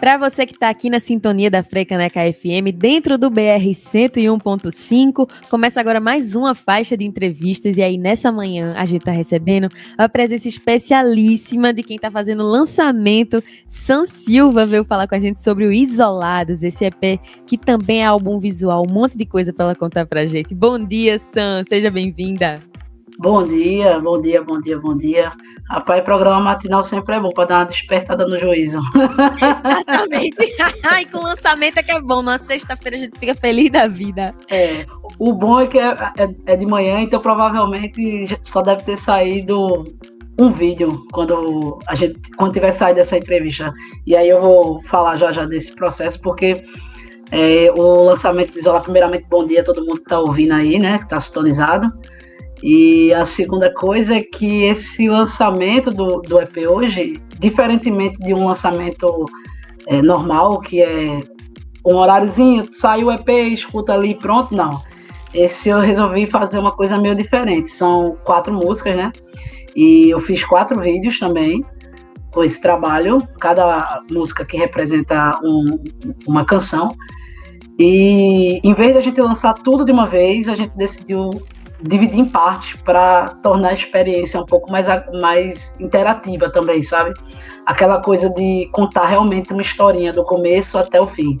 Para você que está aqui na sintonia da Frecaneca FM, dentro do BR 101.5, começa agora mais uma faixa de entrevistas. E aí, nessa manhã, a gente está recebendo a presença especialíssima de quem está fazendo o lançamento. San Silva veio falar com a gente sobre o Isolados, esse EP que também é álbum visual, um monte de coisa para ela contar para gente. Bom dia, San, seja bem-vinda. Bom dia, bom dia, bom dia, bom dia. Rapaz, programa matinal sempre é bom para dar uma despertada no juízo. Exatamente. Ai, com lançamento é que é bom. Na sexta-feira a gente fica feliz da vida. É. O bom é que é, é, é de manhã, então provavelmente só deve ter saído um vídeo quando a gente quando tiver saído dessa entrevista. E aí eu vou falar já já desse processo, porque é, o lançamento de Isolar, primeiramente, bom dia a todo mundo que está ouvindo aí, né? Que está sintonizado. E a segunda coisa é que esse lançamento do, do EP hoje, diferentemente de um lançamento é, normal, que é um horáriozinho, sai o EP, escuta ali pronto, não. Esse eu resolvi fazer uma coisa meio diferente. São quatro músicas, né? E eu fiz quatro vídeos também com esse trabalho, cada música que representa um, uma canção. E em vez de a gente lançar tudo de uma vez, a gente decidiu dividir em partes para tornar a experiência um pouco mais, mais interativa também, sabe? Aquela coisa de contar realmente uma historinha do começo até o fim.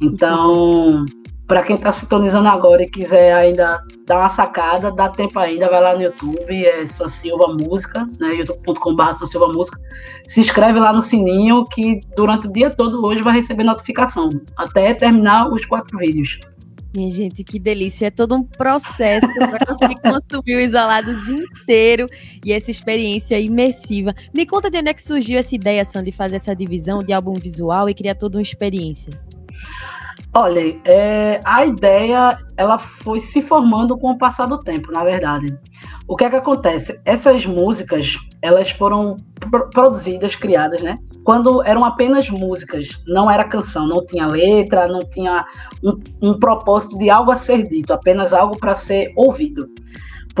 Então, para quem está sintonizando agora e quiser ainda dar uma sacada, dá tempo ainda, vai lá no YouTube, é São Silva Música, né? youtube.com.br Silva Música. Se inscreve lá no sininho que durante o dia todo hoje vai receber notificação, até terminar os quatro vídeos. Minha gente, que delícia. É todo um processo para conseguir consumir o Isolados inteiro e essa experiência imersiva. Me conta de onde é que surgiu essa ideia, Sandy, de fazer essa divisão de álbum visual e criar toda uma experiência. Olha, é, a ideia ela foi se formando com o passar do tempo, na verdade. O que é que acontece? Essas músicas, elas foram produzidas, criadas, né? Quando eram apenas músicas, não era canção, não tinha letra, não tinha um, um propósito de algo a ser dito, apenas algo para ser ouvido.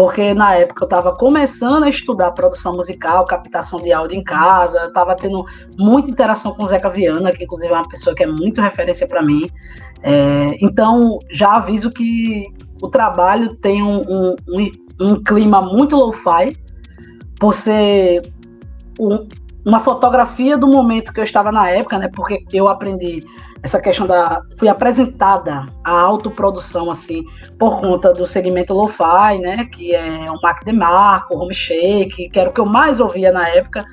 Porque na época eu estava começando a estudar produção musical, captação de áudio em casa, estava tendo muita interação com o Zeca Viana, que inclusive é uma pessoa que é muito referência para mim. É, então já aviso que o trabalho tem um, um, um, clima muito lo-fi, por ser um, uma fotografia do momento que eu estava na época, né? Porque eu aprendi essa questão da. fui apresentada a autoprodução, assim, por conta do segmento lo-fi, né? Que é o Mac DeMarco, o Home Shake, que era o que eu mais ouvia na época.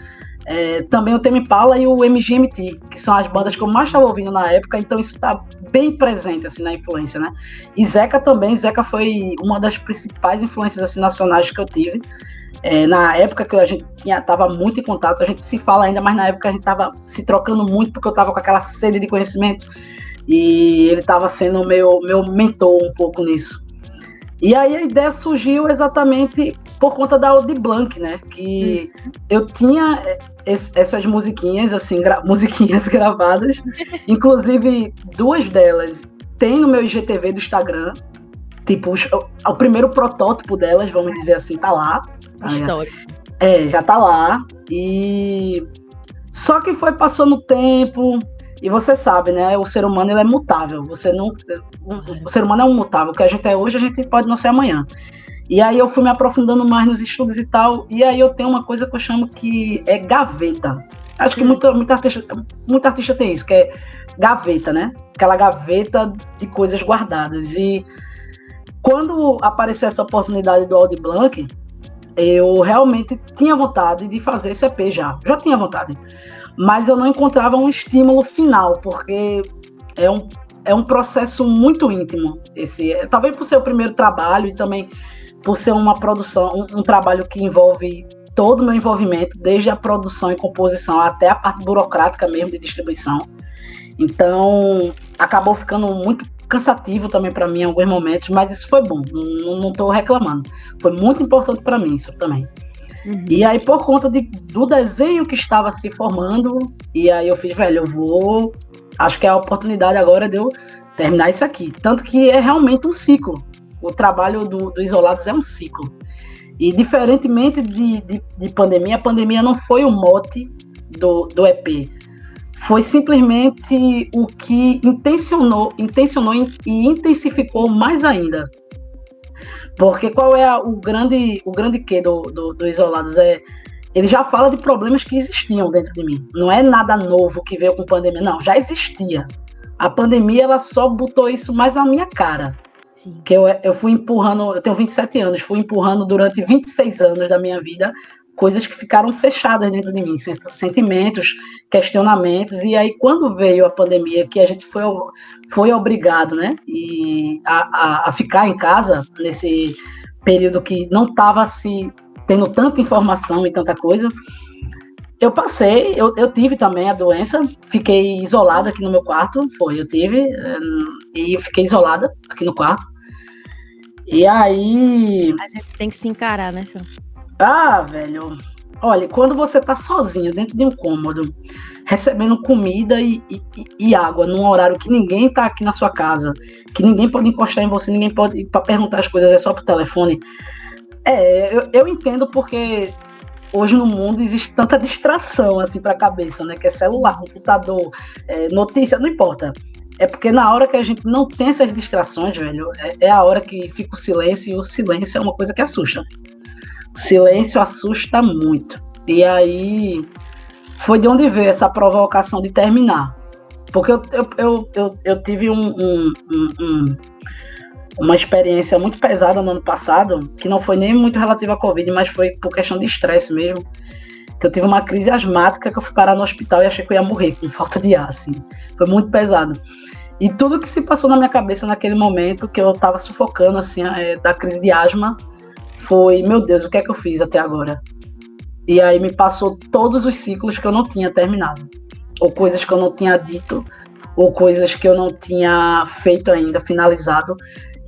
É, também o Temi Paula e o MGMT, que são as bandas que eu mais estava ouvindo na época, então isso está bem presente assim na influência, né? E Zeca também, Zeca foi uma das principais influências assim, nacionais que eu tive. É, na época que a gente tinha, tava muito em contato, a gente se fala ainda, mas na época a gente tava se trocando muito porque eu tava com aquela sede de conhecimento e ele tava sendo meu, meu mentor um pouco nisso. E aí a ideia surgiu exatamente por conta da Audi Blanc, né? Que hum. eu tinha é, essas musiquinhas, assim, gra musiquinhas gravadas, inclusive duas delas tem no meu IGTV do Instagram, Tipo, o, o primeiro protótipo delas, vamos dizer assim, tá lá. Tá História. É, já tá lá. E só que foi passando o tempo, e você sabe, né? O ser humano ele é mutável. Você não, o ser humano é um mutável. O que a gente é hoje, a gente pode não ser amanhã. E aí eu fui me aprofundando mais nos estudos e tal. E aí eu tenho uma coisa que eu chamo que é gaveta. Acho que hum. muita, muita, artista, muita artista tem isso, que é gaveta, né? Aquela gaveta de coisas guardadas. E quando apareceu essa oportunidade do Audi Blanc, eu realmente tinha vontade de fazer esse EP já. Já tinha vontade. Mas eu não encontrava um estímulo final, porque é um, é um processo muito íntimo. Esse, talvez por ser o primeiro trabalho e também por ser uma produção, um, um trabalho que envolve todo o meu envolvimento, desde a produção e composição até a parte burocrática mesmo de distribuição. Então, acabou ficando muito cansativo também para mim em alguns momentos, mas isso foi bom, não, estou reclamando. Foi muito importante para mim isso também. Uhum. E aí, por conta de, do desenho que estava se formando, e aí eu fiz, velho, eu vou. Acho que é a oportunidade agora de eu terminar isso aqui. Tanto que é realmente um ciclo. O trabalho do, do Isolados é um ciclo. E diferentemente de, de, de pandemia, a pandemia não foi o mote do, do EP foi simplesmente o que intencionou, intencionou e intensificou mais ainda. Porque qual é a, o grande o grande que do, do, do Isolados? É, ele já fala de problemas que existiam dentro de mim. Não é nada novo que veio com pandemia, não, já existia. A pandemia ela só botou isso mais na minha cara. Sim. Que eu, eu fui empurrando, eu tenho 27 anos, fui empurrando durante 26 anos da minha vida coisas que ficaram fechadas dentro de mim, sentimentos, questionamentos, e aí quando veio a pandemia, que a gente foi, foi obrigado, né, e a, a, a ficar em casa, nesse período que não estava se tendo tanta informação e tanta coisa, eu passei, eu, eu tive também a doença, fiquei isolada aqui no meu quarto, foi, eu tive, eh, e fiquei isolada aqui no quarto, e aí... A gente tem que se encarar, né, Sam? Ah, velho. Olha, quando você tá sozinho dentro de um cômodo, recebendo comida e, e, e, água num horário que ninguém tá aqui na sua casa, que ninguém pode encostar em você, ninguém pode para perguntar as coisas, é só pro telefone. É, eu, eu entendo porque hoje no mundo existe tanta distração assim para a cabeça, né? Que é celular, computador, é, notícia, não importa. É porque na hora que a gente não tem essas distrações, velho, é, é a hora que fica o silêncio e o silêncio é uma coisa que assusta silêncio assusta muito. E aí foi de onde veio essa provocação de terminar. Porque eu, eu, eu, eu, eu tive um, um, um, uma experiência muito pesada no ano passado, que não foi nem muito relativa à Covid, mas foi por questão de estresse mesmo. Que eu tive uma crise asmática que eu fui parar no hospital e achei que eu ia morrer com falta de ar, assim. Foi muito pesado. E tudo que se passou na minha cabeça naquele momento, que eu tava sufocando, assim, é, da crise de asma, foi, meu Deus, o que é que eu fiz até agora? E aí me passou todos os ciclos que eu não tinha terminado. Ou coisas que eu não tinha dito, ou coisas que eu não tinha feito ainda, finalizado,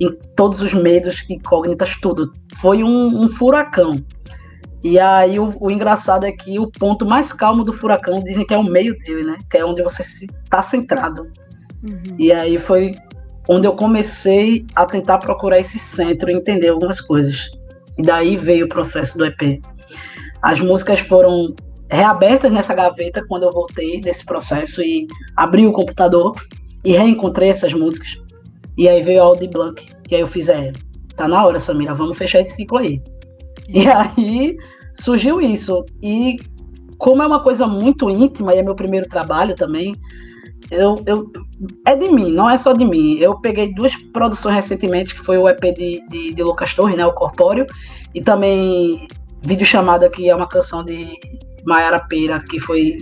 em todos os medos, incógnitas, tudo. Foi um, um furacão. E aí o, o, engraçado é que o ponto mais calmo do furacão dizem que é o meio dele, né? Que é onde você está centrado. Uhum. E aí foi onde eu comecei a tentar procurar esse centro e entender algumas coisas. E daí veio o processo do EP. As músicas foram reabertas nessa gaveta quando eu voltei desse processo e abri o computador e reencontrei essas músicas. E aí veio a Audi Blanc. E aí eu fiz, é, tá na hora, Samira, vamos fechar esse ciclo aí. E aí surgiu isso. E como é uma coisa muito íntima e é meu primeiro trabalho também, eu, eu, é de mim, não é só de mim. Eu peguei duas produções recentemente, que foi o EP de, de, de Lucas Torres, né, o Corpóreo, e também vídeo chamada que é uma canção de Mayara Peira, que foi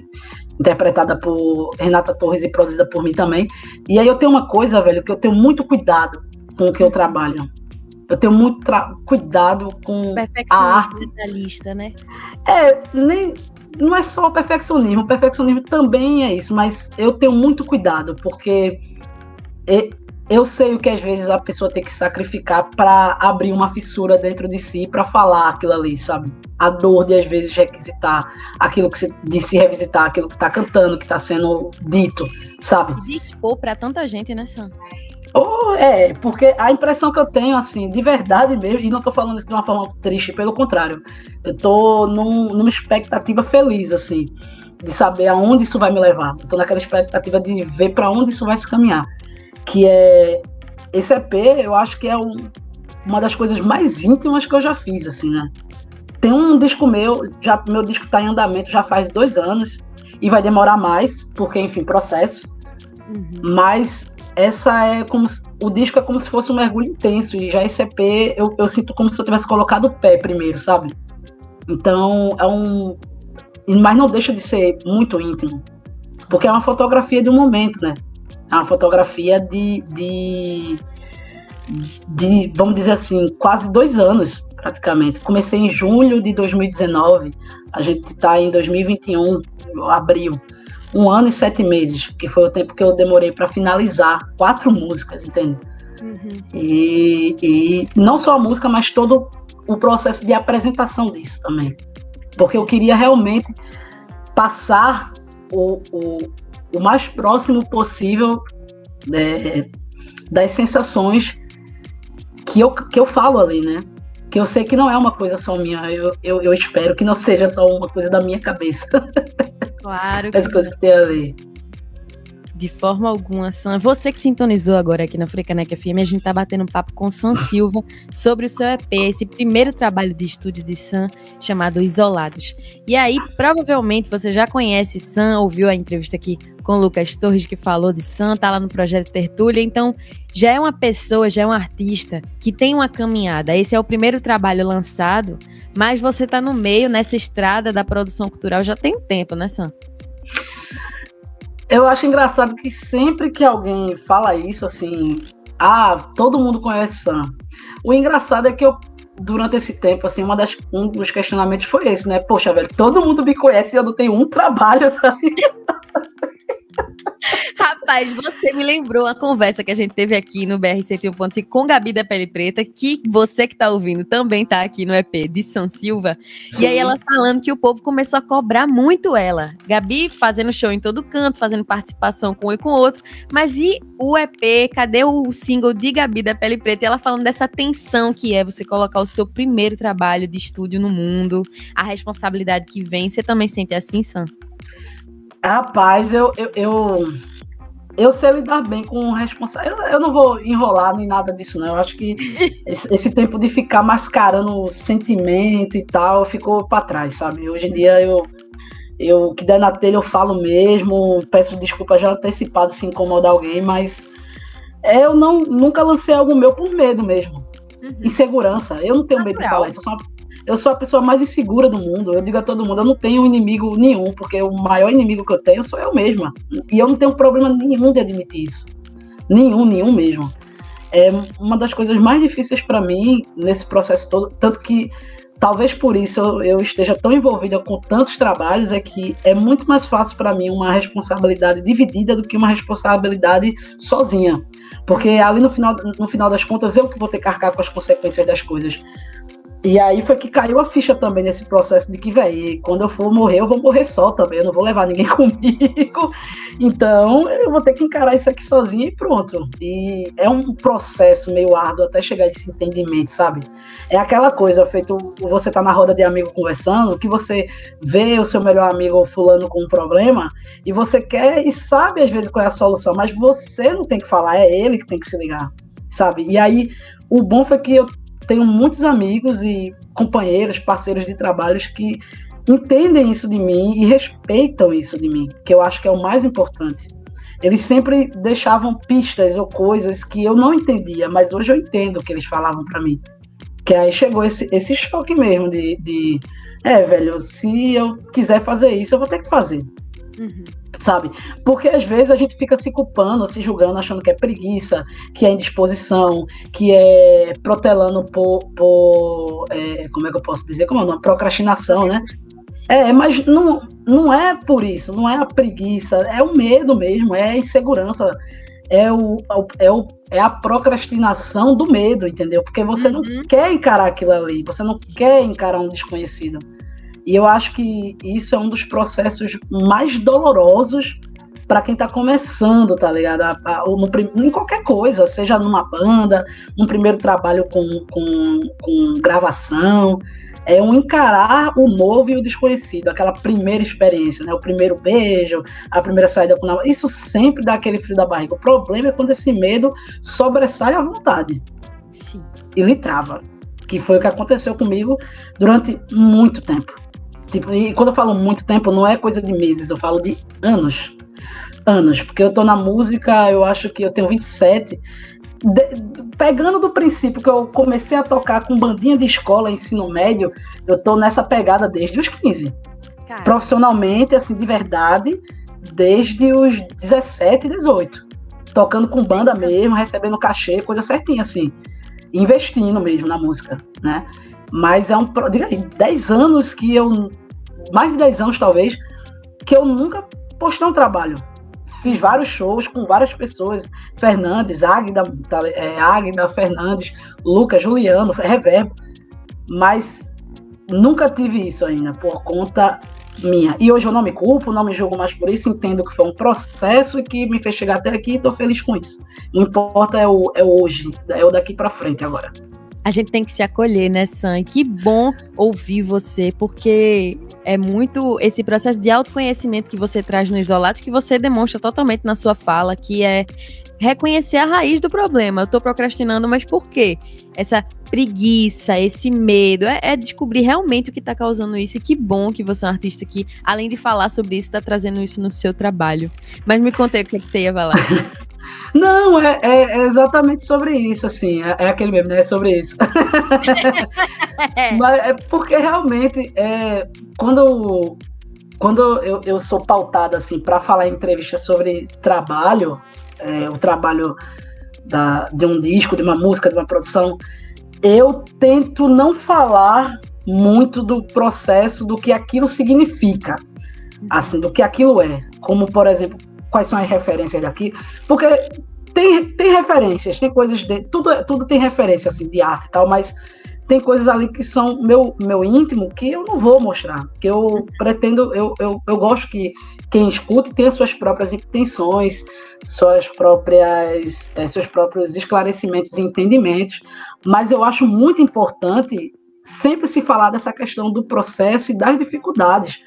interpretada por Renata Torres e produzida por mim também. E aí eu tenho uma coisa, velho, que eu tenho muito cuidado com o que eu trabalho. Eu tenho muito cuidado com a arte. lista, né? É, nem, não é só o perfeccionismo, o perfeccionismo também é isso, mas eu tenho muito cuidado, porque eu sei o que às vezes a pessoa tem que sacrificar para abrir uma fissura dentro de si para falar aquilo ali, sabe? A dor de às vezes requisitar aquilo que se, de se revisitar, aquilo que está cantando, que está sendo dito, sabe? Expor para tanta gente, né, Sam? Oh, é, porque a impressão que eu tenho, assim, de verdade mesmo, e não tô falando isso de uma forma triste, pelo contrário, eu tô num, numa expectativa feliz, assim, de saber aonde isso vai me levar. Eu tô naquela expectativa de ver para onde isso vai se caminhar. Que é. Esse EP, eu acho que é um, uma das coisas mais íntimas que eu já fiz, assim, né? Tem um disco meu, já, meu disco tá em andamento já faz dois anos, e vai demorar mais, porque, enfim, processo. Uhum. Mas essa é como se, o disco é como se fosse um mergulho intenso e já esse EP eu, eu sinto como se eu tivesse colocado o pé primeiro, sabe? Então é um, mas não deixa de ser muito íntimo, porque é uma fotografia de um momento, né? É uma fotografia de, de, de vamos dizer assim, quase dois anos praticamente. Comecei em julho de 2019, a gente está em 2021, abril um ano e sete meses, que foi o tempo que eu demorei para finalizar quatro músicas, entende? Uhum. E, e não só a música, mas todo o processo de apresentação disso também. Porque eu queria realmente passar o, o, o mais próximo possível né, das sensações que eu, que eu falo ali, né? Que eu sei que não é uma coisa só minha, eu, eu, eu espero que não seja só uma coisa da minha cabeça. Claro. As coisas que tem ali. De forma alguma, Sam. Você que sintonizou agora aqui na Frecanec FM, a gente tá batendo um papo com Sam Silva sobre o seu EP, esse primeiro trabalho de estúdio de Sam, chamado Isolados. E aí, provavelmente, você já conhece Sam, ouviu a entrevista aqui com Lucas Torres, que falou de Sam, tá lá no projeto Tertúlia, então já é uma pessoa, já é um artista que tem uma caminhada. Esse é o primeiro trabalho lançado, mas você tá no meio, nessa estrada da produção cultural já tem um tempo, né, Sam? Eu acho engraçado que sempre que alguém fala isso, assim, ah, todo mundo conhece Sam. O engraçado é que eu, durante esse tempo, assim, uma das, um dos questionamentos foi esse, né? Poxa, velho, todo mundo me conhece e eu não tenho um trabalho. Rapaz, você me lembrou a conversa que a gente teve aqui no BR 101.5 com Gabi da Pele Preta, que você que tá ouvindo também tá aqui no EP de São Silva. E aí ela falando que o povo começou a cobrar muito ela. Gabi fazendo show em todo canto, fazendo participação com um e com outro. Mas e o EP? Cadê o single de Gabi da Pele Preta? E ela falando dessa tensão que é você colocar o seu primeiro trabalho de estúdio no mundo, a responsabilidade que vem. Você também sente assim, Sam? Rapaz, eu, eu, eu, eu sei lidar bem com responsabilidade. Eu, eu, não vou enrolar nem nada disso, não. Eu acho que esse, esse tempo de ficar mascarando o sentimento e tal ficou para trás, sabe? Hoje em dia eu, eu que der na telha eu falo mesmo, peço desculpa já antecipado se incomodar alguém, mas eu não nunca lancei algo meu por medo mesmo. Uhum. Insegurança. Eu não tenho medo de falar isso. Eu sou uma eu sou a pessoa mais insegura do mundo. Eu digo a todo mundo, eu não tenho inimigo nenhum, porque o maior inimigo que eu tenho sou eu mesma. E eu não tenho problema nenhum de admitir isso. Nenhum, nenhum mesmo. É uma das coisas mais difíceis para mim nesse processo todo, tanto que talvez por isso eu, eu, esteja tão envolvida com tantos trabalhos, é que é muito mais fácil para mim uma responsabilidade dividida do que uma responsabilidade sozinha. Porque ali no final, no final das contas, eu que vou ter que arcar com as consequências das coisas. E aí foi que caiu a ficha também nesse processo de que, velho, quando eu for morrer, eu vou morrer só também, eu não vou levar ninguém comigo. Então, eu vou ter que encarar isso aqui sozinho e pronto. E é um processo meio árduo até chegar a esse entendimento, sabe? É aquela coisa, feito você tá na roda de amigo conversando, que você vê o seu melhor amigo fulano com um problema e você quer e sabe às vezes qual é a solução, mas você não tem que falar, é ele que tem que se ligar, sabe? E aí, o bom foi que eu tenho muitos amigos e companheiros, parceiros de trabalhos que entendem isso de mim e respeitam isso de mim, que eu acho que é o mais importante. Eles sempre deixavam pistas ou coisas que eu não entendia, mas hoje eu entendo o que eles falavam para mim. Que aí chegou esse, esse choque mesmo de, de, é, velho, se eu quiser fazer isso, eu vou ter que fazer. Uhum sabe? Porque às vezes a gente fica se culpando, se julgando, achando que é preguiça, que é indisposição, que é protelando por, por é, como é que eu posso dizer, como é uma procrastinação, né? É, mas não, não é por isso, não é a preguiça, é o medo mesmo, é a insegurança, é, o, é, o, é a procrastinação do medo, entendeu? Porque você uhum. não quer encarar aquilo ali, você não quer encarar um desconhecido. E eu acho que isso é um dos processos mais dolorosos para quem está começando, tá ligado? A, a, no, em qualquer coisa, seja numa banda, num primeiro trabalho com, com, com gravação. É um encarar o novo e o desconhecido, aquela primeira experiência, né? O primeiro beijo, a primeira saída com namorado. Isso sempre dá aquele frio da barriga. O problema é quando esse medo sobressai à vontade. Sim. E lhe trava. Que foi o que aconteceu comigo durante muito tempo. Tipo, e quando eu falo muito tempo, não é coisa de meses, eu falo de anos. Anos, porque eu tô na música, eu acho que eu tenho 27. De, pegando do princípio que eu comecei a tocar com bandinha de escola, ensino médio, eu tô nessa pegada desde os 15. Cara. Profissionalmente, assim, de verdade, desde os 17, 18. Tocando com banda mesmo, recebendo cachê, coisa certinha, assim. Investindo mesmo na música, né? Mas é um. Diga aí, 10 anos que eu. Mais de 10 anos, talvez, que eu nunca postei um trabalho. Fiz vários shows com várias pessoas. Fernandes, Águida, tá, é, Águida Fernandes, Lucas, Juliano, Reverbo. Mas nunca tive isso ainda, por conta minha. E hoje eu não me culpo, não me julgo mais por isso, entendo que foi um processo e que me fez chegar até aqui e estou feliz com isso. Não importa é o, é hoje, é o daqui para frente agora. A gente tem que se acolher, né, Sam? E que bom ouvir você, porque é muito esse processo de autoconhecimento que você traz no Isolado, que você demonstra totalmente na sua fala, que é reconhecer a raiz do problema. Eu tô procrastinando, mas por quê? Essa preguiça, esse medo, é, é descobrir realmente o que tá causando isso. E que bom que você é um artista que, além de falar sobre isso, tá trazendo isso no seu trabalho. Mas me contei o que, é que você ia falar. Não, é, é, é, exatamente sobre isso, assim, é, é, aquele mesmo, né? É sobre isso. Mas é porque realmente, é, quando, quando eu, eu sou pautada, assim, para falar em entrevista sobre trabalho, é, o trabalho da, de um disco, de uma música, de uma produção, eu tento não falar muito do processo, do que aquilo significa, assim, do que aquilo é. Como, por exemplo, quais são as referências daqui, porque tem, tem referências, tem coisas de. Tudo, tudo tem referência assim, de arte e tal, mas tem coisas ali que são meu, meu íntimo que eu não vou mostrar. Que eu pretendo, eu, eu, eu gosto que quem escute tenha suas próprias intenções, suas próprias, é, seus próprios esclarecimentos e entendimentos. Mas eu acho muito importante sempre se falar dessa questão do processo e das dificuldades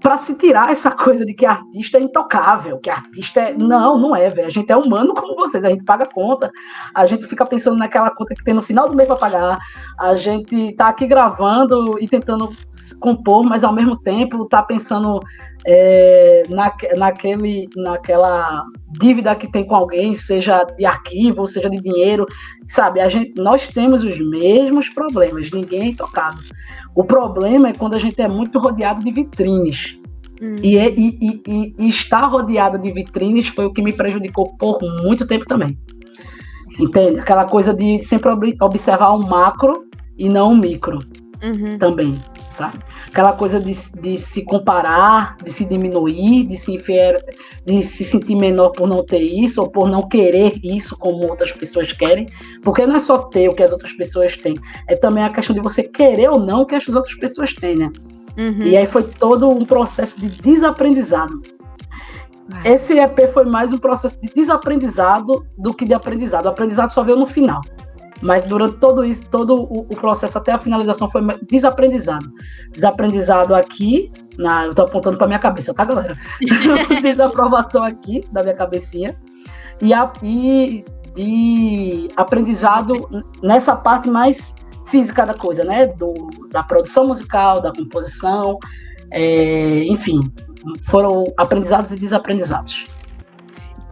para se tirar essa coisa de que artista é intocável, que artista é. Não, não é, velho. A gente é humano como vocês, a gente paga conta, a gente fica pensando naquela conta que tem no final do mês para pagar, a gente tá aqui gravando e tentando compor, mas ao mesmo tempo tá pensando é, na, naquele, naquela dívida que tem com alguém, seja de arquivo, seja de dinheiro, sabe? A gente, nós temos os mesmos problemas, ninguém é intocado. O problema é quando a gente é muito rodeado de vitrines. Hum. E, e, e, e, estar rodeado de vitrines foi o que me prejudicou por muito tempo também. Entende? Aquela coisa de sempre observar o macro e não o micro uhum. também, sabe? Aquela coisa de, de se comparar, de se diminuir, de se, de se sentir menor por não ter isso ou por não querer isso como outras pessoas querem, porque não é só ter o que as outras pessoas têm, é também a questão de você querer ou não o que as outras pessoas têm, né? Uhum. E aí foi todo um processo de desaprendizado. Esse EP foi mais um processo de desaprendizado do que de aprendizado. O aprendizado só veio no final. Mas durante todo isso, todo o, o, processo até a finalização foi desaprendizado. Desaprendizado aqui, na, eu tô apontando para minha cabeça, tá, galera? Desaprovação aqui, da minha cabecinha. E, a, e de aprendizado nessa parte mais física da coisa, né? Do, da produção musical, da composição, é, enfim, foram aprendizados e desaprendizados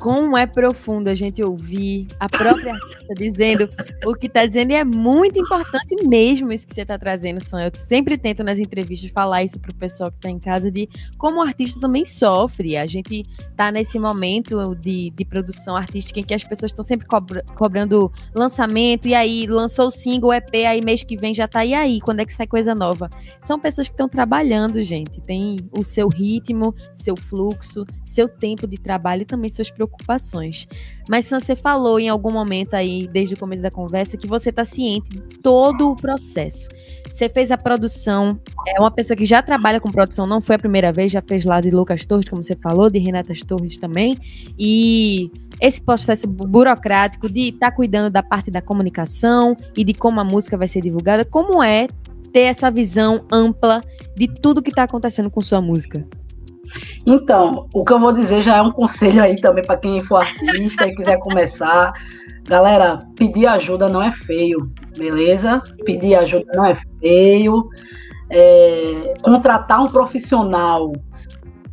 como é profundo a gente ouvir a própria artista dizendo o que está dizendo, e é muito importante mesmo isso que você está trazendo, Sam. Eu sempre tento nas entrevistas falar isso para o pessoal que está em casa, de como o artista também sofre. A gente está nesse momento de, de produção artística em que as pessoas estão sempre cobra, cobrando lançamento, e aí lançou o single, EP, aí mês que vem já tá, e aí, quando é que sai coisa nova? São pessoas que estão trabalhando, gente. Tem o seu ritmo, seu fluxo, seu tempo de trabalho e também suas preocupações preocupações. Mas você falou em algum momento aí, desde o começo da conversa, que você está ciente de todo o processo. Você fez a produção, é uma pessoa que já trabalha com produção, não foi a primeira vez, já fez lá de Lucas Torres, como você falou, de Renatas Torres também. E esse processo burocrático de estar tá cuidando da parte da comunicação e de como a música vai ser divulgada, como é ter essa visão ampla de tudo que está acontecendo com sua música? Então, o que eu vou dizer já é um conselho aí também para quem for artista e quiser começar. Galera, pedir ajuda não é feio, beleza? Pedir ajuda não é feio. É, contratar um profissional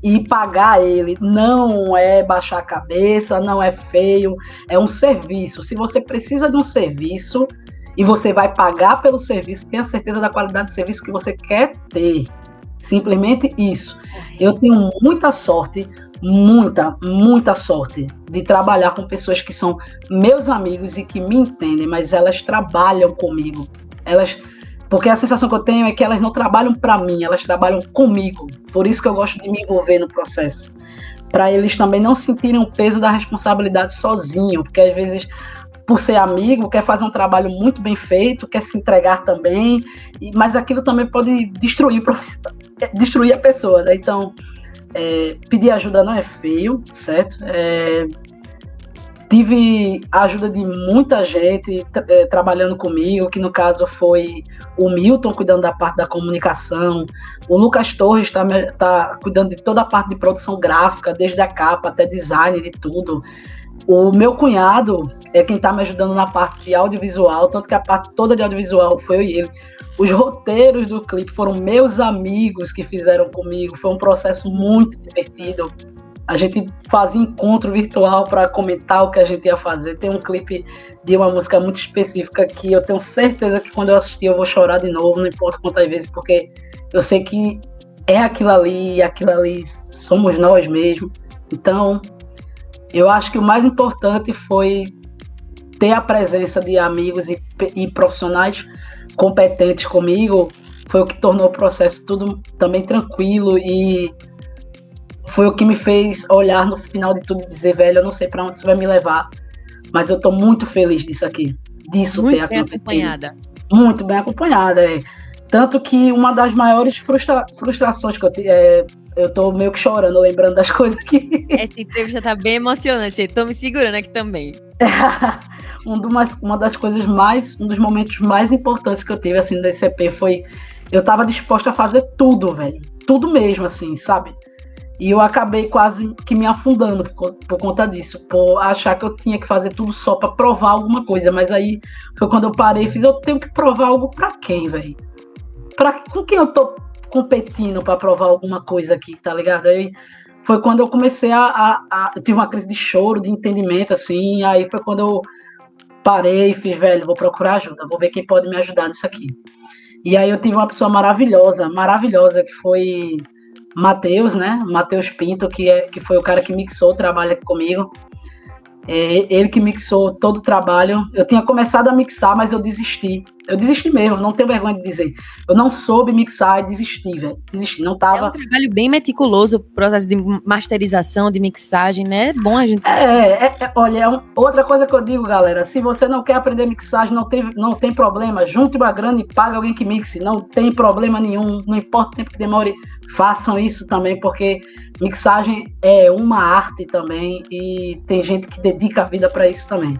e pagar ele não é baixar a cabeça, não é feio, é um serviço. Se você precisa de um serviço e você vai pagar pelo serviço, tenha certeza da qualidade do serviço que você quer ter. Simplesmente isso. Eu tenho muita sorte, muita, muita sorte de trabalhar com pessoas que são meus amigos e que me entendem, mas elas trabalham comigo. Elas porque a sensação que eu tenho é que elas não trabalham para mim, elas trabalham comigo. Por isso que eu gosto de me envolver no processo. Para eles também não sentirem o peso da responsabilidade sozinho, porque às vezes por ser amigo, quer fazer um trabalho muito bem feito, quer se entregar também, mas aquilo também pode destruir, destruir a pessoa, né? Então, é, pedir ajuda não é feio, certo? É, tive a ajuda de muita gente é, trabalhando comigo, que no caso foi o Milton cuidando da parte da comunicação, o Lucas Torres está tá cuidando de toda a parte de produção gráfica, desde a capa até design de tudo. O meu cunhado é quem está me ajudando na parte de audiovisual, tanto que a parte toda de audiovisual foi eu e ele. Os roteiros do clipe foram meus amigos que fizeram comigo, foi um processo muito divertido a gente fazia encontro virtual para comentar o que a gente ia fazer. Tem um clipe de uma música muito específica que eu tenho certeza que quando eu assistir eu vou chorar de novo, não importa quantas vezes, porque eu sei que é aquilo ali, aquilo ali somos nós mesmos. Então, eu acho que o mais importante foi ter a presença de amigos e, e profissionais competentes comigo, foi o que tornou o processo tudo também tranquilo e foi o que me fez olhar no final de tudo e dizer, velho, eu não sei para onde isso vai me levar, mas eu tô muito feliz disso aqui, disso muito ter bem acontecido. acompanhada. Muito bem acompanhada, é. Tanto que uma das maiores frustra frustrações que eu tenho, é, eu tô meio que chorando, lembrando das coisas que. Essa entrevista tá bem emocionante, tô me segurando aqui também. um mais, uma das coisas mais, um dos momentos mais importantes que eu tive, assim, da ICP foi. Eu tava disposta a fazer tudo, velho. Tudo mesmo, assim, sabe? E eu acabei quase que me afundando por, por, conta disso, por achar que eu tinha que fazer tudo só para provar alguma coisa. Mas aí foi quando eu parei e fiz: eu tenho que provar algo para quem, velho? Com quem eu tô competindo para provar alguma coisa aqui, tá ligado? Aí foi quando eu comecei a, a, a, Eu tive uma crise de choro, de entendimento, assim. Aí foi quando eu parei e fiz: velho, vou procurar ajuda, vou ver quem pode me ajudar nisso aqui. E aí eu tive uma pessoa maravilhosa, maravilhosa, que foi Matheus, né? Matheus Pinto, que, é, que foi o cara que mixou, trabalha comigo. É ele que mixou todo o trabalho. Eu tinha começado a mixar, mas eu desisti. Eu desisti mesmo, não tenho vergonha de dizer. Eu não soube mixar e desisti, velho. Desisti, não tava. É um trabalho bem meticuloso, o processo de masterização, de mixagem, né? É bom a gente. É, é, é olha, é um, outra coisa que eu digo, galera. Se você não quer aprender mixagem, não tem, não tem problema. Junte uma grana e pague alguém que mixe. Não tem problema nenhum. Não importa o tempo que demore façam isso também, porque mixagem é uma arte também e tem gente que dedica a vida para isso também.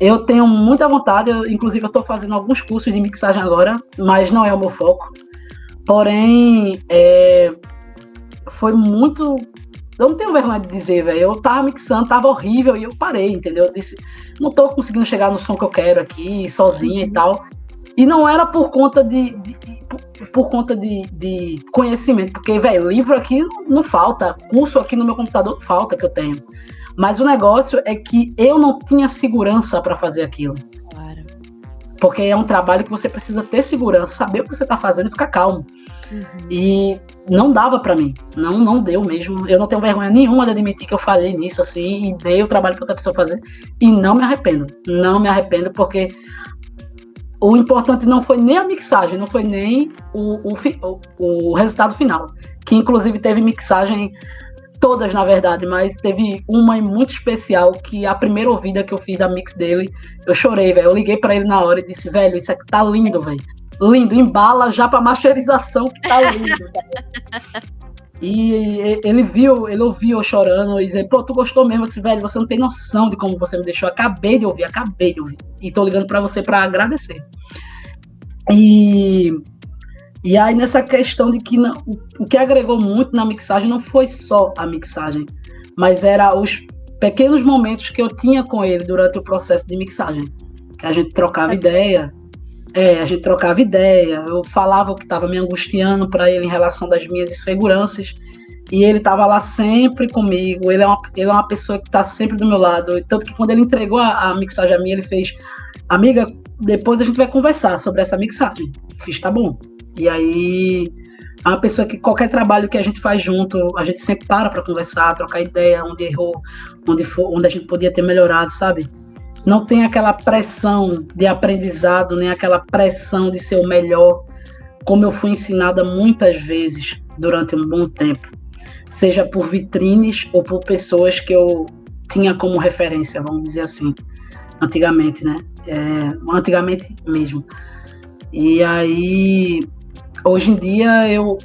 Eu tenho muita vontade, eu, inclusive eu estou fazendo alguns cursos de mixagem agora, mas não é o meu foco. Porém, é, foi muito. Eu não tenho vergonha de dizer, velho. Eu tava mixando, tava horrível e eu parei, entendeu? Eu disse, não tô conseguindo chegar no som que eu quero aqui, sozinha uhum. e tal. E não era por conta de, de por conta de, de conhecimento, porque, velho, livro aqui não falta, curso aqui no meu computador falta que eu tenho. Mas o negócio é que eu não tinha segurança para fazer aquilo. Claro. Porque é um trabalho que você precisa ter segurança, saber o que você está fazendo e ficar calmo. Uhum. E não dava para mim, não não deu mesmo. Eu não tenho vergonha nenhuma de admitir que eu falhei nisso assim e dei o trabalho para outra pessoa fazer e não me arrependo. Não me arrependo porque o importante não foi nem a mixagem, não foi nem o, o, o, resultado final. Que inclusive teve mixagem todas, na verdade, mas teve uma muito especial que a primeira ouvida que eu fiz da mix dele, eu chorei, velho. Eu liguei para ele na hora e disse, velho, isso aqui tá lindo, velho. Lindo, embala já pra masterização que tá lindo. E ele viu, ele ouviu eu chorando e dizer, pô, tu gostou mesmo, assim, velho, você não tem noção de como você me deixou. Acabei de ouvir, acabei de ouvir. E tô ligando para você para agradecer. E, e aí nessa questão de que não, o, que agregou muito na mixagem não foi só a mixagem, mas era os pequenos momentos que eu tinha com ele durante o processo de mixagem. Que a gente trocava ideia, é, a gente trocava ideia, eu falava o que estava me angustiando para ele em relação das minhas inseguranças, e ele estava lá sempre comigo. Ele é uma, ele é uma pessoa que está sempre do meu lado. Tanto que quando ele entregou a, a mixagem a mim, ele fez: Amiga, depois a gente vai conversar sobre essa mixagem. Fiz, tá bom. E aí, uma pessoa que qualquer trabalho que a gente faz junto, a gente sempre para para conversar, trocar ideia, onde errou, onde, for, onde a gente podia ter melhorado, sabe? não tem aquela pressão de aprendizado, nem aquela pressão de ser o melhor, como eu fui ensinada muitas vezes durante um bom tempo, seja por vitrines ou por pessoas que eu tinha como referência, vamos dizer assim, antigamente, né? É, antigamente mesmo. E aí, hoje em dia, eu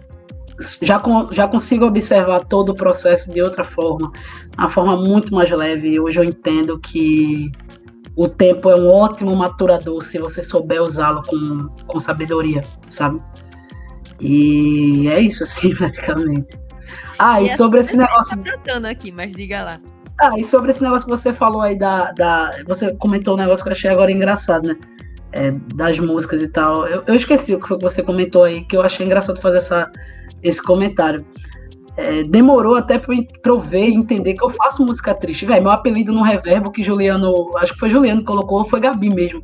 já, já consigo observar todo o processo de outra forma, uma forma muito mais leve. Hoje eu entendo que o tempo é um ótimo maturador se você souber usá-lo com, com sabedoria, sabe? E é isso, assim, praticamente. Ah, e, e sobre esse negócio. Tá aqui, mas diga lá. Ah, e sobre esse negócio que você falou aí da. da você comentou um negócio que eu achei agora engraçado, né? É, das músicas e tal. Eu, eu esqueci o que foi que você comentou aí, que eu achei engraçado fazer essa, esse comentário. É, demorou até pra eu ver e entender que eu faço música triste. Velho, meu apelido no reverbo que Juliano, acho que foi Juliano que colocou, foi Gabi mesmo.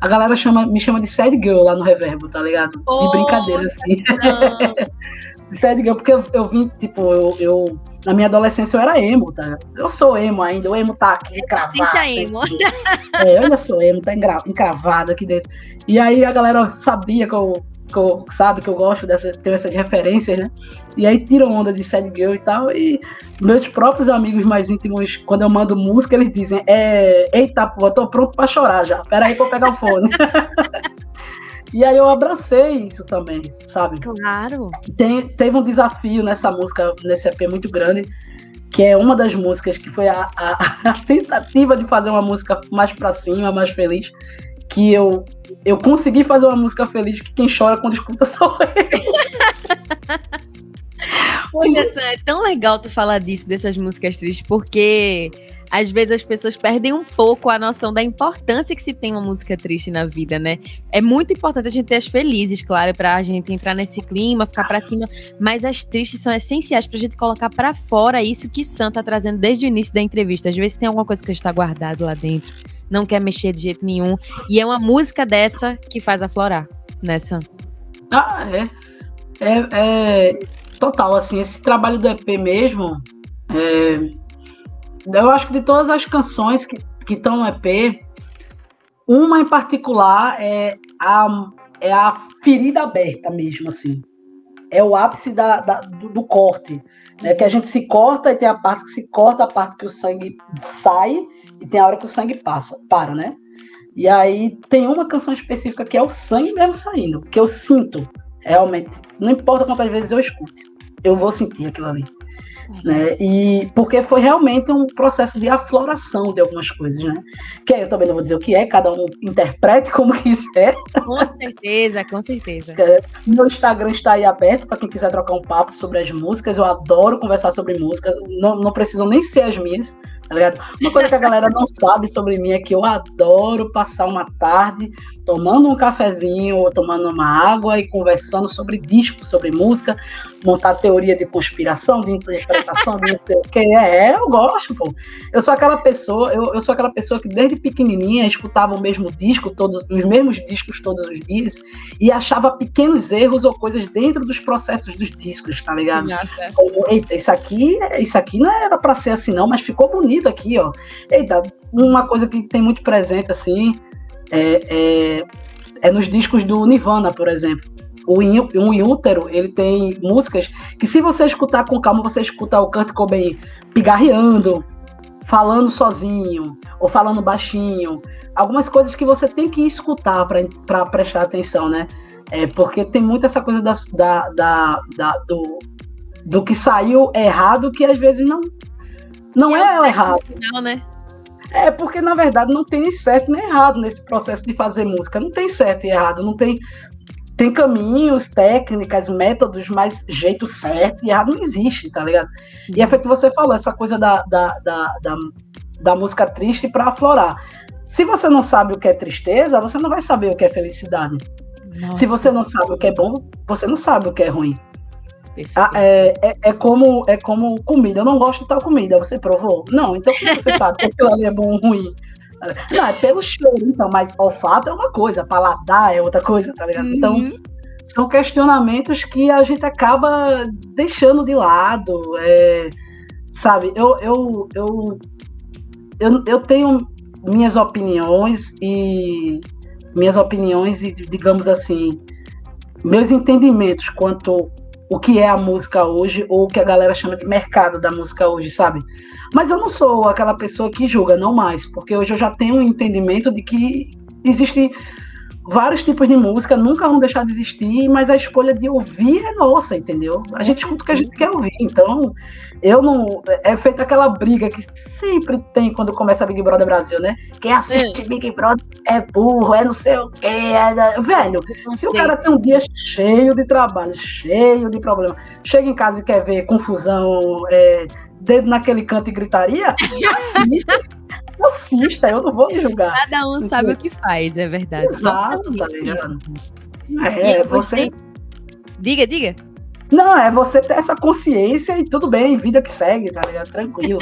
A galera chama, me chama de sad girl lá no reverbo, tá ligado? Oh, de brincadeira, assim. de sad girl, porque eu, eu vim, tipo, eu, eu, na minha adolescência eu era emo, tá? Eu sou emo ainda, o emo tá aqui encravado. emo. É, eu ainda sou emo, tá encravado aqui dentro. E aí a galera sabia que eu que eu, sabe que eu gosto dessa, ter essas referências, né? E aí tiram onda de Sad Girl e tal. E meus próprios amigos mais íntimos, quando eu mando música, eles dizem: é, Eita, pô, eu tô pronto pra chorar já. Pera aí pra eu pegar o fone. e aí eu abracei isso também, sabe? Claro. Tem, teve um desafio nessa música, nesse EP muito grande, que é uma das músicas que foi a, a, a tentativa de fazer uma música mais pra cima, mais feliz que eu eu consegui fazer uma música feliz que quem chora quando escuta sou eu. Poxa, Sam, é tão legal tu falar disso, dessas músicas tristes, porque às vezes as pessoas perdem um pouco a noção da importância que se tem uma música triste na vida, né? É muito importante a gente ter as felizes, claro, pra gente entrar nesse clima, ficar pra cima, mas as tristes são essenciais pra gente colocar para fora isso que Sam tá trazendo desde o início da entrevista. Às vezes tem alguma coisa que está guardado lá dentro não quer mexer de jeito nenhum. E é uma música dessa que faz aflorar, né, Sam? Ah, é. É, é total, assim, esse trabalho do EP mesmo, é, eu acho que de todas as canções que estão no EP, uma em particular é a, é a ferida aberta mesmo, assim. É o ápice da, da do, do, corte. Né? Que a gente se corta e tem a parte que se corta, a parte que o sangue sai, e tem a hora que o sangue passa, para, né? E aí tem uma canção específica que é o sangue mesmo saindo, que eu sinto realmente, não importa quantas vezes eu escute, eu vou sentir aquilo ali. Né? E porque foi realmente um processo de afloração de algumas coisas, né? Que eu também não vou dizer o que é, cada um interprete como quiser. Com certeza, com certeza. Meu Instagram está aí aberto para quem quiser trocar um papo sobre as músicas. Eu adoro conversar sobre música, não, não precisam nem ser as minhas, tá ligado? Uma coisa que a galera não sabe sobre mim é que eu adoro passar uma tarde tomando um cafezinho ou tomando uma água e conversando sobre disco, sobre música, montar teoria de conspiração, de interpretação, de não sei o que. É, é, eu gosto, pô. Eu sou aquela pessoa, eu, eu sou aquela pessoa que desde pequenininha escutava o mesmo disco, todos os mesmos discos todos os dias e achava pequenos erros ou coisas dentro dos processos dos discos, tá ligado? Como, eita, isso aqui, isso aqui não era para ser assim não, mas ficou bonito aqui, ó. Eita, uma coisa que tem muito presente assim, é, é, é nos discos do Nirvana, por exemplo. O um útero, ele tem músicas que se você escutar com calma, você escuta o Kurt Cobain pigarreando, falando sozinho ou falando baixinho. Algumas coisas que você tem que escutar para prestar atenção, né? É, porque tem muito essa coisa da, da, da, da, do, do que saiu errado que às vezes não, não é, é errado. Né? É porque, na verdade, não tem nem certo nem errado nesse processo de fazer música. Não tem certo e errado, não tem. Tem caminhos, técnicas, métodos, mas jeito certo e errado não existe, tá ligado? E é feito que você falou, essa coisa da, da, da, da, da música triste para aflorar. Se você não sabe o que é tristeza, você não vai saber o que é felicidade. Nossa. Se você não sabe o que é bom, você não sabe o que é ruim. Ah, é, é, é, como, é como comida. Eu não gosto de tal comida. Você provou? Não, então você sabe que aquilo ali é bom ou ruim? Não, é pelo cheiro, então, mas olfato é uma coisa, paladar é outra coisa, tá ligado? Então, uhum. Então, são questionamentos que a gente acaba deixando de lado. É, sabe, eu, eu, eu, eu, eu tenho minhas opiniões e minhas opiniões e, digamos assim, meus entendimentos quanto o que é a música hoje ou o que a galera chama de mercado da música hoje, sabe? Mas eu não sou aquela pessoa que julga, não mais, porque hoje eu já tenho um entendimento de que existe vários tipos de música nunca vão deixar de existir, mas a escolha de ouvir é nossa, entendeu? A gente escuta o que a gente quer ouvir. Então, eu não. É feita aquela briga que sempre tem quando começa Big Brother Brasil, né? Quem assiste é. Big Brother é burro, é não sei o quê. É... Velho, se o cara tem um dia cheio de trabalho, cheio de problema, chega em casa e quer ver confusão, é, dedo naquele canto e gritaria, assista assista, eu não vou me julgar. Cada um sabe o que faz, é verdade. Exato, tá ligado? É, você. Diga, diga. Não, é você ter essa consciência e tudo bem, vida que segue, tá ligado? Tranquilo.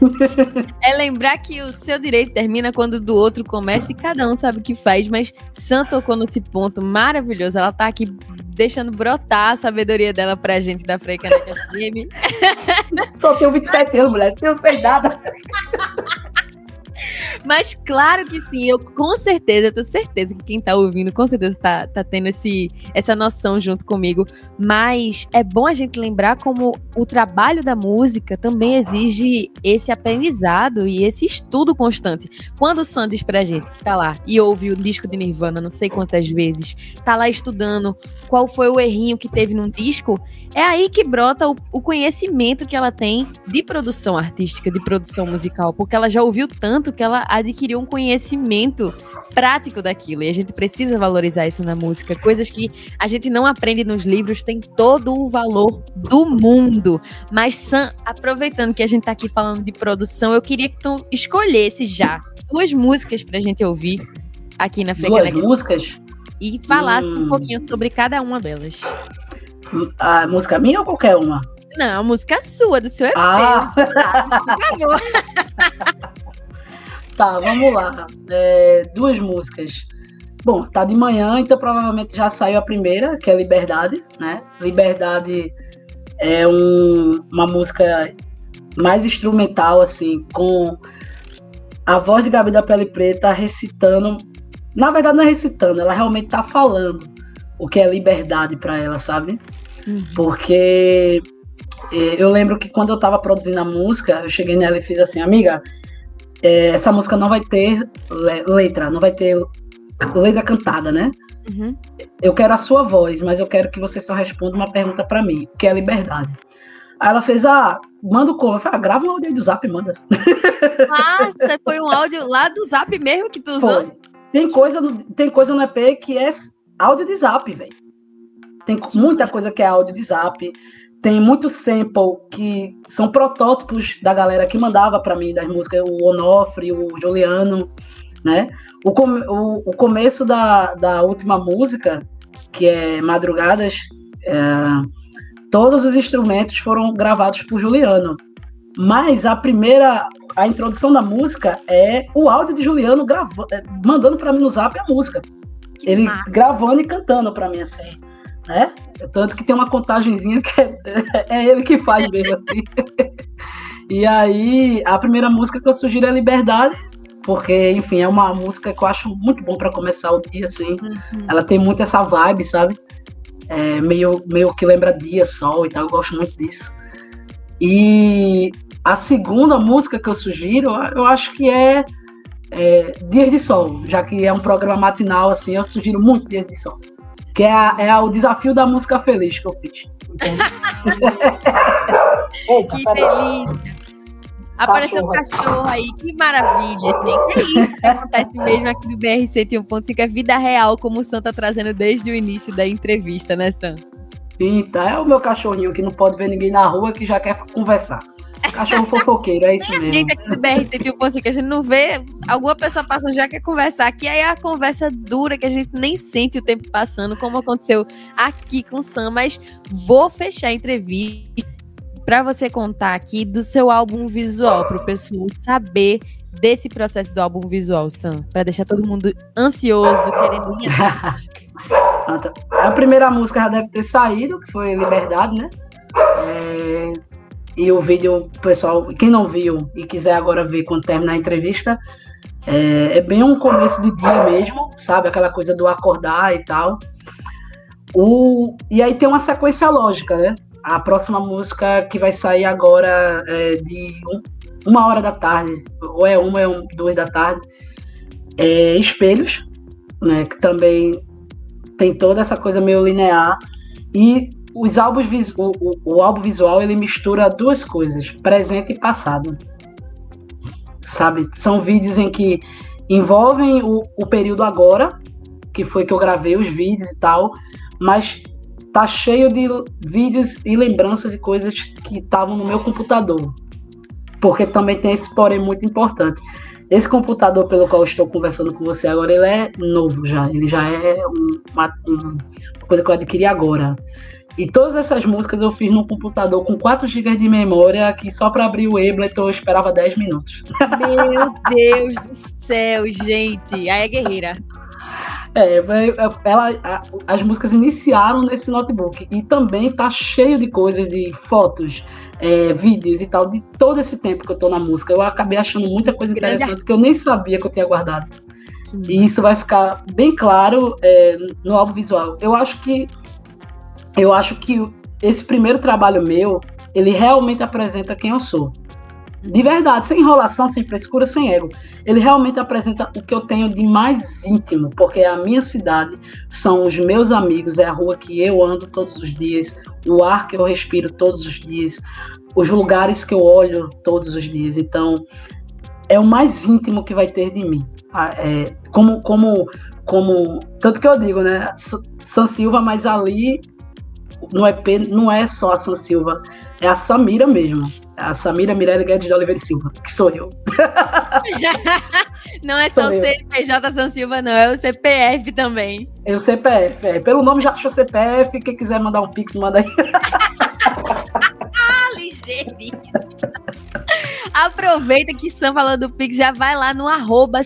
é lembrar que o seu direito termina quando o do outro começa e cada um sabe o que faz, mas Sam tocou nesse ponto maravilhoso. Ela tá aqui deixando brotar a sabedoria dela pra gente da Freicaneca FM. Só tenho 27 anos, mulher, não sei nada. Mas claro que sim, eu com certeza, eu certeza que quem tá ouvindo, com certeza tá, tá tendo esse, essa noção junto comigo. Mas é bom a gente lembrar como o trabalho da música também exige esse aprendizado e esse estudo constante. Quando o diz pra gente que tá lá e ouve o disco de Nirvana não sei quantas vezes, tá lá estudando qual foi o errinho que teve num disco, é aí que brota o, o conhecimento que ela tem de produção artística, de produção musical, porque ela já ouviu tanto que ela adquiriu um conhecimento prático daquilo. E a gente precisa valorizar isso na música. Coisas que a gente não aprende nos livros tem todo o valor do mundo. Mas, Sam, aproveitando que a gente tá aqui falando de produção, eu queria que tu escolhesse já duas músicas pra gente ouvir aqui na Freca Duas músicas? E falasse hum. um pouquinho sobre cada uma delas. A música minha ou qualquer uma? Não, a música sua, do seu EP. Ah. Por favor. Tá, vamos lá. É, duas músicas. Bom, tá de manhã, então provavelmente já saiu a primeira, que é Liberdade, né? Liberdade é um, uma música mais instrumental, assim, com a voz de Gabi da Pele Preta recitando. Na verdade, não é recitando, ela realmente tá falando o que é liberdade para ela, sabe? Uhum. Porque é, eu lembro que quando eu tava produzindo a música, eu cheguei nela e fiz assim, amiga, é, essa música não vai ter letra, não vai ter letra cantada, né? Uhum. Eu quero a sua voz, mas eu quero que você só responda uma pergunta para mim, que é liberdade. Aí ela fez, ah, manda o como? Eu falei, ah, grava um áudio aí do zap e manda. Nossa, foi um áudio lá do zap mesmo que tu usou? Foi. Tem coisa, no, tem coisa no EP que é áudio de zap, velho. Tem muita coisa que é áudio de zap tem muito sample que são protótipos da galera que mandava para mim das músicas, o Onofre, o Juliano, né? O, com, o, o, começo da, da última música, que é Madrugadas, é, todos os instrumentos foram gravados por Juliano. Mas a primeira, a introdução da música é o áudio de Juliano gravando, é, mandando para mim no zap a música. Que Ele massa. gravando e cantando para mim assim né? Tanto que tem uma contagenzinha que é, é ele que faz mesmo assim. e aí, a primeira música que eu sugiro é Liberdade, porque, enfim, é uma música que eu acho muito bom para começar o dia, assim. Uhum. Ela tem muito essa vibe, sabe? É, meio, meio que lembra dia, sol e tal, eu gosto muito disso. E a segunda música que eu sugiro, eu acho que é, é Dias de Sol, já que é um programa matinal, assim, eu sugiro muito Dias de Sol. Que é, a, é a, o desafio da música feliz que eu fiz. Eita, que delícia! Apareceu um cachorro aí, que maravilha, gente. É isso que acontece mesmo aqui no BR 101.5, é vida real, como o Sam tá trazendo desde o início da entrevista, né, Sam? Eita, é o meu cachorrinho que não pode ver ninguém na rua que já quer conversar. Cachorro fofoqueiro, é isso mesmo. Gente, aqui do BR Sentiu que a gente não vê, alguma pessoa passa já quer conversar. Aqui aí é a conversa dura que a gente nem sente o tempo passando, como aconteceu aqui com o Sam. Mas vou fechar a entrevista para você contar aqui do seu álbum visual, para o pessoal saber desse processo do álbum visual, Sam, para deixar todo mundo ansioso, querendo ir A primeira música já deve ter saído, que foi Liberdade, né? É, e o vídeo, pessoal, quem não viu e quiser agora ver quando terminar a entrevista, é, é, bem um começo de dia mesmo, sabe? Aquela coisa do acordar e tal. O, e aí tem uma sequência lógica, né? A próxima música que vai sair agora é de um, uma hora da tarde, ou é uma, é um, duas da tarde, é Espelhos, né, que também tem toda essa coisa meio linear. E os álbuns, o, o, o álbum visual ele mistura duas coisas, presente e passado. Sabe? São vídeos em que envolvem o, o período agora, que foi que eu gravei os vídeos e tal, mas tá cheio de vídeos e lembranças e coisas que estavam no meu computador. Porque também tem esse porém muito importante. Esse computador pelo qual estou conversando com você agora, ele é novo já. Ele já é uma, uma coisa que eu adquiri agora. E todas essas músicas eu fiz no computador com 4 GB de memória, que só para abrir o Ableton eu esperava 10 minutos. Meu Deus do céu, gente. Aí é guerreira. É, ela, as músicas iniciaram nesse notebook e também tá cheio de coisas, de fotos, é, vídeos e tal, de todo esse tempo que eu tô na música. Eu acabei achando muita coisa interessante que eu nem sabia que eu tinha guardado. E isso vai ficar bem claro é, no álbum visual. Eu acho que eu acho que esse primeiro trabalho meu, ele realmente apresenta quem eu sou. De verdade, sem enrolação, sem frescura, sem ego. Ele realmente apresenta o que eu tenho de mais íntimo, porque a minha cidade, são os meus amigos, é a rua que eu ando todos os dias, o ar que eu respiro todos os dias, os lugares que eu olho todos os dias. Então, é o mais íntimo que vai ter de mim. Ah, é, como, como, como, tanto que eu digo, né? San Silva, mas ali no EP não é só a San Silva, é a Samira mesmo. É a Samira Mirella Guedes de Oliveira Silva, que sou eu. não é só sou o CPJ San Silva, não, é o CPF também. É o CPF, é. Pelo nome já achou CPF, quem quiser mandar um pix, manda aí. ah, ligeiríssimo. Aproveita que Sam falou do Pix, já vai lá no arroba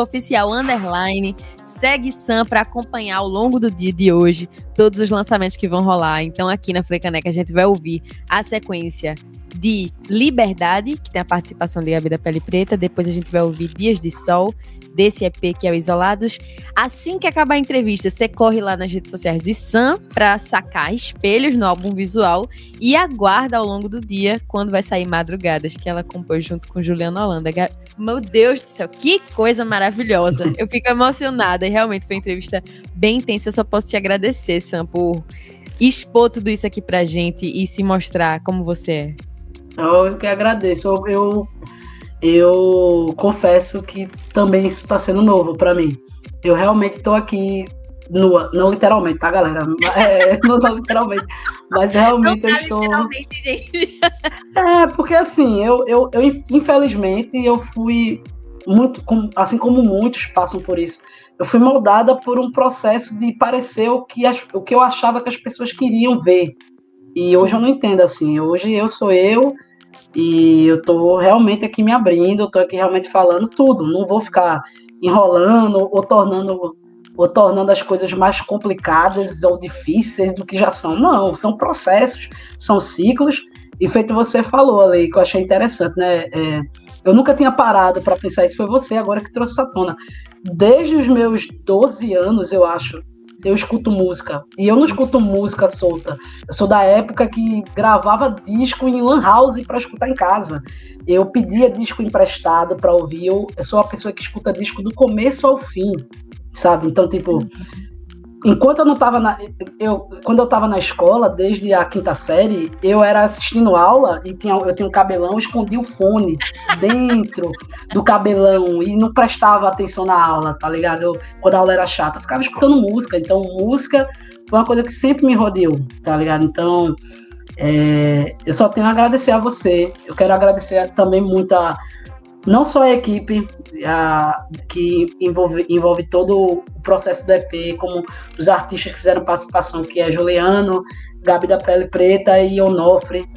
Oficial Underline. Segue Sam para acompanhar ao longo do dia de hoje todos os lançamentos que vão rolar. Então, aqui na Frecaneca, a gente vai ouvir a sequência de Liberdade, que tem a participação de Gabi da Pele Preta. Depois a gente vai ouvir Dias de Sol, desse EP que é o Isolados. Assim que acabar a entrevista, você corre lá nas redes sociais de Sam para sacar espelhos no álbum visual e aguarda ao longo do dia quando vai sair Madrugadas, que ela compôs junto com Juliana Holanda. Meu Deus do céu, que coisa maravilhosa. Eu fico emocionada e realmente foi uma entrevista bem intensa. Eu só posso te agradecer, Sam, por expor tudo isso aqui pra gente e se mostrar como você é. Eu que agradeço. Eu, eu eu confesso que também isso está sendo novo para mim. Eu realmente estou aqui nua, não literalmente, tá, galera? É, não, não literalmente, mas realmente não eu tá estou. Literalmente, gente. É, porque assim, eu, eu, eu infelizmente eu fui muito, assim como muitos passam por isso, eu fui moldada por um processo de parecer o que, as, o que eu achava que as pessoas queriam ver. E Sim. hoje eu não entendo assim. Hoje eu sou eu e eu tô realmente aqui me abrindo, eu tô aqui realmente falando tudo. Não vou ficar enrolando ou tornando ou tornando as coisas mais complicadas ou difíceis do que já são. Não, são processos, são ciclos. E feito você falou ali, que eu achei interessante, né? É, eu nunca tinha parado para pensar isso, foi você agora que trouxe essa tona. Desde os meus 12 anos, eu acho, eu escuto música. E eu não escuto música solta. Eu sou da época que gravava disco em Lan House para escutar em casa. Eu pedia disco emprestado para ouvir. Eu, eu sou uma pessoa que escuta disco do começo ao fim, sabe? Então, tipo, enquanto eu não estava na. Eu, quando eu estava na escola, desde a quinta série, eu era assistindo aula e tinha, eu tinha um cabelão, escondia o fone dentro do cabelão e não prestava atenção na aula, tá ligado? Eu, quando a aula era chata, eu ficava escutando música. Então, música foi uma coisa que sempre me rodeou, tá ligado? Então. É, eu só tenho a agradecer a você. Eu quero agradecer também muito a, não só a equipe a, que envolve, envolve todo o processo do EP, como os artistas que fizeram participação, que é Juliano, Gabi da Pele Preta e Onofre,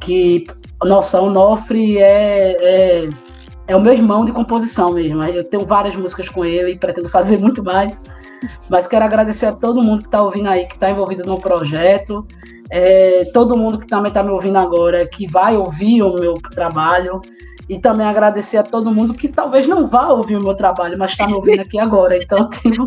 que, nossa, Onofre é, é, é o meu irmão de composição mesmo. Eu tenho várias músicas com ele e pretendo fazer muito mais. Mas quero agradecer a todo mundo que está ouvindo aí, que está envolvido no projeto. É, todo mundo que também está me ouvindo agora, que vai ouvir o meu trabalho. E também agradecer a todo mundo que talvez não vá ouvir o meu trabalho, mas está me ouvindo aqui agora. Então, tenho,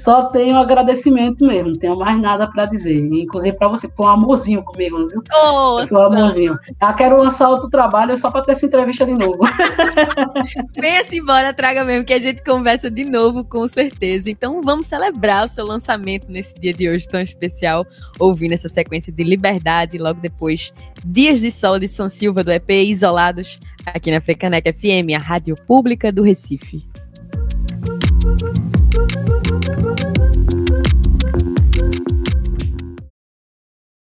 Só tenho agradecimento mesmo, não tenho mais nada para dizer. Inclusive para você, foi um amorzinho comigo, viu? Nossa. Foi um amorzinho. Eu quero lançar outro trabalho só para ter essa entrevista de novo. Venha-se embora, traga mesmo, que a gente conversa de novo, com certeza. Então vamos celebrar o seu lançamento nesse dia de hoje tão especial, ouvindo essa sequência de Liberdade, logo depois Dias de Sol de São Silva do EP Isolados, aqui na Frecaneca FM, a rádio pública do Recife.